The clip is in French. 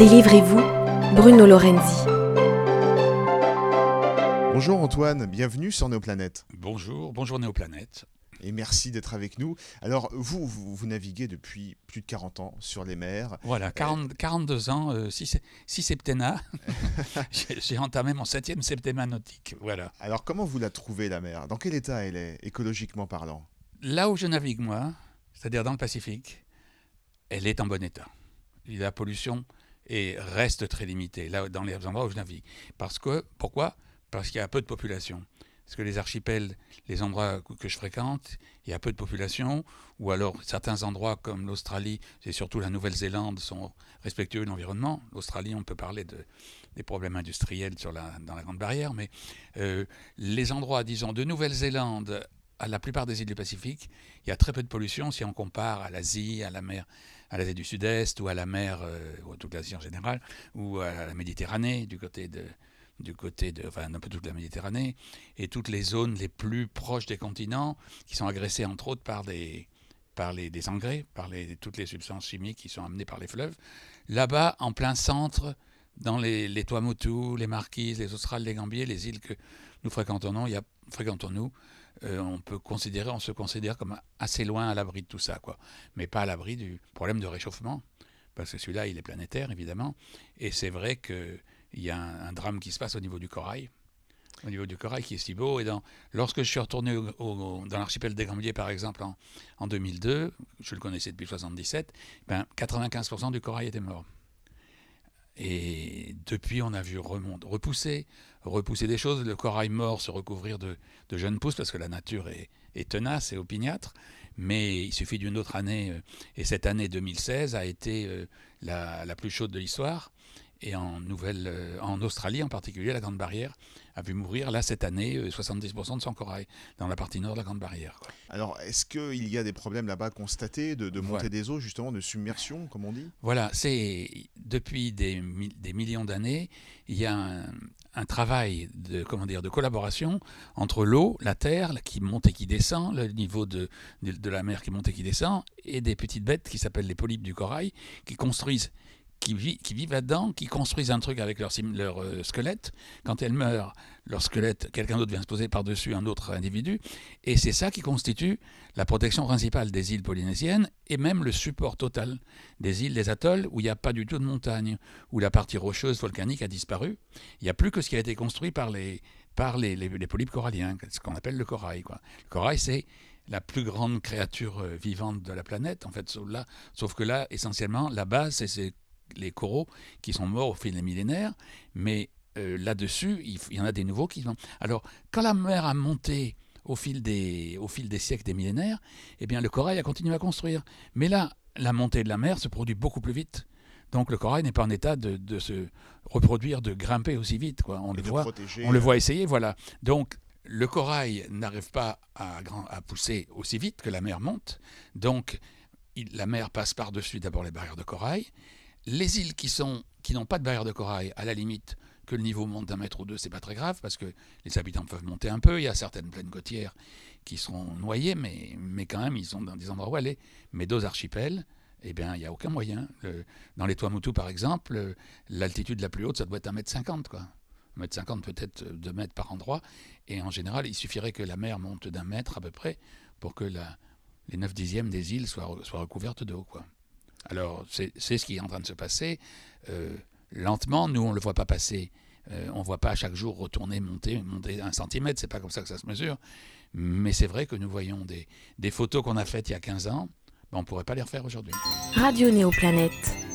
Délivrez-vous, Bruno Lorenzi. Bonjour Antoine, bienvenue sur Néoplanète. Bonjour, bonjour Néoplanète. Et merci d'être avec nous. Alors, vous, vous, naviguez depuis plus de 40 ans sur les mers. Voilà, 40, 42 ans, 6 euh, septennats. J'ai entamé mon septième septennat nautique. Voilà. Alors, comment vous la trouvez, la mer? Dans quel état elle est, écologiquement parlant? Là où je navigue, moi, c'est-à-dire dans le Pacifique, elle est en bon état. La pollution et reste très limitée, là, dans les endroits où je navigue. Parce que, pourquoi? Parce qu'il y a peu de population. Parce que les archipels, les endroits que je fréquente, il y a peu de population, ou alors certains endroits comme l'Australie et surtout la Nouvelle-Zélande sont respectueux de l'environnement. L'Australie, on peut parler de, des problèmes industriels dans la Grande Barrière, mais euh, les endroits, disons, de Nouvelle-Zélande à la plupart des îles du Pacifique, il y a très peu de pollution si on compare à l'Asie, à la mer, à l'Asie du Sud-Est ou à la mer, euh, ou à toute l'Asie en général, ou à la Méditerranée du côté de, du côté de, enfin un peu toute la Méditerranée, et toutes les zones les plus proches des continents qui sont agressées entre autres par des, par les, engrais, par les, toutes les substances chimiques qui sont amenées par les fleuves. Là-bas, en plein centre, dans les, les Tuamotu, les Marquises, les Australes, les Gambiers, les îles que nous fréquentons, il y a, fréquentons-nous, euh, on peut considérer, on se considère comme assez loin à l'abri de tout ça, quoi. Mais pas à l'abri du problème de réchauffement, parce que celui-là, il est planétaire, évidemment. Et c'est vrai qu'il y a un, drame qui se passe au niveau du corail, au niveau du corail qui est si beau. Et lorsque je suis retourné dans l'archipel des Gambiers, par exemple, en, en, 2002, je le connaissais depuis 1977, ben, 95% du corail était mort. Et depuis, on a vu remonter, repousser, repousser des choses, le corail mort se recouvrir de, jeunes pousses, parce que la nature est, tenace et opiniâtre. Mais il suffit d'une autre année, euh, et cette année 2016 a été euh, la plus chaude de l'histoire et en, Nouvelle, euh, en Australie en particulier, la Grande Barrière a vu mourir là cette année 70% euh, de son corail dans la partie nord de la Grande Barrière. Alors est-ce qu'il y a des problèmes là-bas constatés de, montée des eaux, justement de submersion, comme on dit? Voilà, c'est depuis des, millions d'années, il y a un, travail de, comment de collaboration entre l'eau, la terre qui monte et qui descend, le niveau de la mer qui monte et qui descend, et des petites bêtes qui s'appellent les polypes du corail, qui construisent qui, vivent là-dedans, qui construisent un truc avec leur, leur euh, squelette. Quand elles meurent, leur squelette, quelqu'un d'autre vient se poser par-dessus un autre individu. Et c'est ça qui constitue la protection principale des îles polynésiennes et même le support total des îles, des atolls, où il n'y a pas du tout de montagne, où la partie rocheuse volcanique a disparu. Il n'y a plus que ce qui a été construit par les, par les, les, polypes coralliens, ce qu'on appelle le corail. Quoi. Le corail, c'est la plus grande créature euh, vivante de la planète, en fait, là, sauf que là, essentiellement, la base, c'est les coraux qui sont morts au fil des millénaires, mais euh, là-dessus, il, y en a des nouveaux qui sont. Alors, quand la mer a monté au fil des, au fil des siècles, des millénaires, eh bien, le corail a continué à construire. Mais là, la montée de la mer se produit beaucoup plus vite. Donc le corail n'est pas en état de, se reproduire, de grimper aussi vite. Quoi. On, le voit, on le voit essayer, voilà. Donc le corail n'arrive pas à, à, pousser aussi vite que la mer monte. Donc la mer passe par-dessus d'abord les barrières de corail les îles qui sont qui n'ont pas de barrière de corail, à la limite que le niveau monte d'un mètre ou deux, c'est pas très grave parce que les habitants peuvent monter un peu. Il y a certaines plaines côtières qui seront noyées, mais, mais quand même, ils sont dans des endroits où aller. Mais deux archipels, eh bien, il n'y a aucun moyen. dans les Tuamotu, par exemple, l'altitude la plus haute, ça doit être 1m50, quoi. 1m50, peut-être 2 mètres par endroit. Et en général, il suffirait que la mer monte d'un mètre à peu près pour que les 9 dixièmes des îles soient, soient recouvertes d'eau, quoi. Alors, c'est ce qui est en train de se passer. Euh, lentement, nous, on ne le voit pas passer. Euh, on ne voit pas chaque jour retourner, monter, monter un centimètre. C'est pas comme ça que ça se mesure. Mais c'est vrai que nous voyons des, photos qu'on a faites il y a 15 ans. On ne pourrait pas les refaire aujourd'hui. Radio Néoplanète.